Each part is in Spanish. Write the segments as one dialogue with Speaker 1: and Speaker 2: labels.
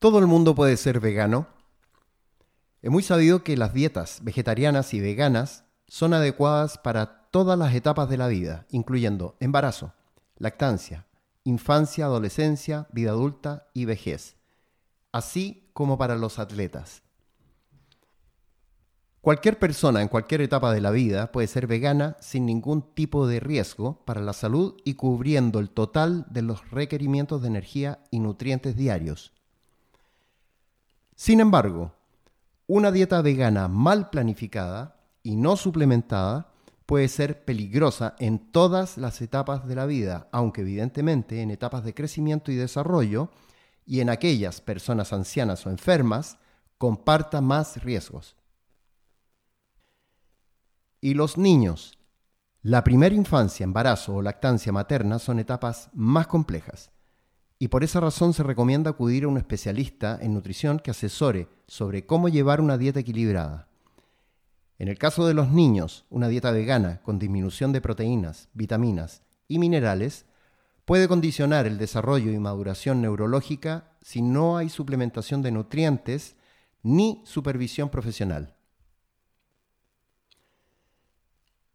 Speaker 1: ¿Todo el mundo puede ser vegano? Es muy sabido que las dietas vegetarianas y veganas son adecuadas para todas las etapas de la vida, incluyendo embarazo, lactancia, infancia, adolescencia, vida adulta y vejez, así como para los atletas. Cualquier persona en cualquier etapa de la vida puede ser vegana sin ningún tipo de riesgo para la salud y cubriendo el total de los requerimientos de energía y nutrientes diarios. Sin embargo, una dieta vegana mal planificada y no suplementada puede ser peligrosa en todas las etapas de la vida, aunque evidentemente en etapas de crecimiento y desarrollo y en aquellas personas ancianas o enfermas comparta más riesgos. Y los niños. La primera infancia, embarazo o lactancia materna son etapas más complejas y por esa razón se recomienda acudir a un especialista en nutrición que asesore sobre cómo llevar una dieta equilibrada. En el caso de los niños, una dieta vegana con disminución de proteínas, vitaminas y minerales puede condicionar el desarrollo y maduración neurológica si no hay suplementación de nutrientes ni supervisión profesional.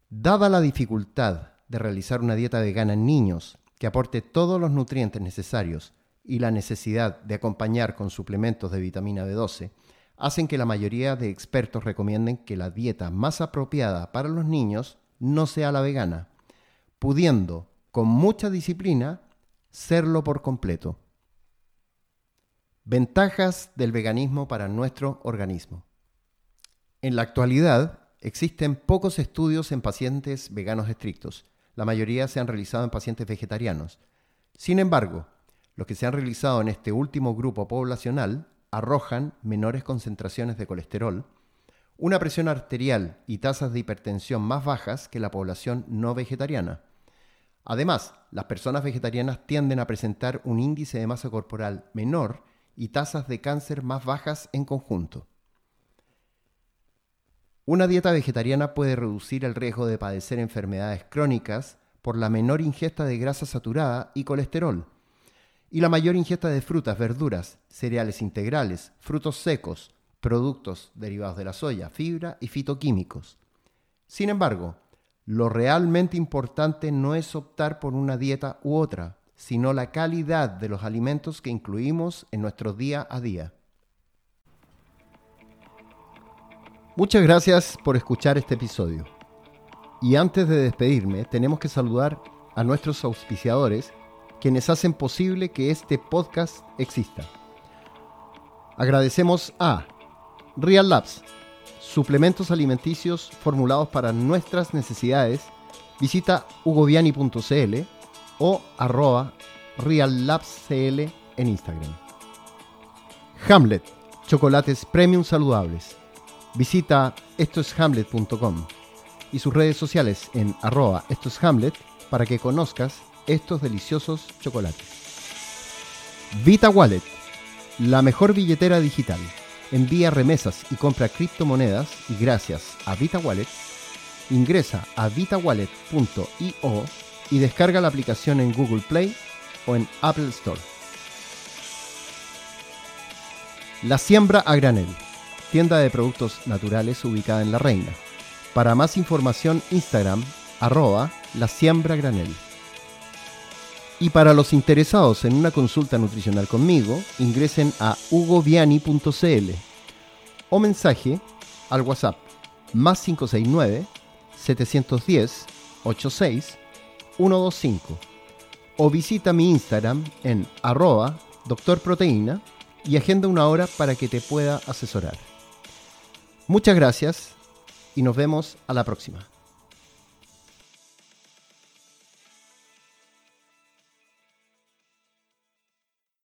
Speaker 1: Dada la dificultad de realizar una dieta vegana en niños que aporte todos los nutrientes necesarios y la necesidad de acompañar con suplementos de vitamina B12 hacen que la mayoría de expertos recomienden que la dieta más apropiada para los niños no sea la vegana, pudiendo, con mucha disciplina, serlo por completo. Ventajas del veganismo para nuestro organismo. En la actualidad existen pocos estudios en pacientes veganos estrictos, la mayoría se han realizado en pacientes vegetarianos. Sin embargo, los que se han realizado en este último grupo poblacional arrojan menores concentraciones de colesterol, una presión arterial y tasas de hipertensión más bajas que la población no vegetariana. Además, las personas vegetarianas tienden a presentar un índice de masa corporal menor y tasas de cáncer más bajas en conjunto. Una dieta vegetariana puede reducir el riesgo de padecer enfermedades crónicas por la menor ingesta de grasa saturada y colesterol, y la mayor ingesta de frutas, verduras, cereales integrales, frutos secos, productos derivados de la soya, fibra y fitoquímicos. Sin embargo, lo realmente importante no es optar por una dieta u otra, sino la calidad de los alimentos que incluimos en nuestro día a día. Muchas gracias por escuchar este episodio. Y antes de despedirme, tenemos que saludar a nuestros auspiciadores, quienes hacen posible que este podcast exista. Agradecemos a Real Labs, suplementos alimenticios formulados para nuestras necesidades. Visita hugoviani.cl o arroba reallabscl en Instagram. Hamlet, chocolates premium saludables Visita estoeshamlet.com y sus redes sociales en arroba estoeshamlet para que conozcas estos deliciosos chocolates. Vita Wallet, la mejor billetera digital. Envía remesas y compra criptomonedas y gracias a Vita Wallet, ingresa a vitawallet.io y descarga la aplicación en Google Play o en Apple Store. La siembra a granel tienda de productos naturales ubicada en La Reina. Para más información, Instagram, arroba la siembra granel. Y para los interesados en una consulta nutricional conmigo, ingresen a hugoviani.cl o mensaje al WhatsApp más 569 710 86 125 o visita mi Instagram en arroba doctorproteína y agenda una hora para que te pueda asesorar. Muchas gracias y nos vemos a la próxima.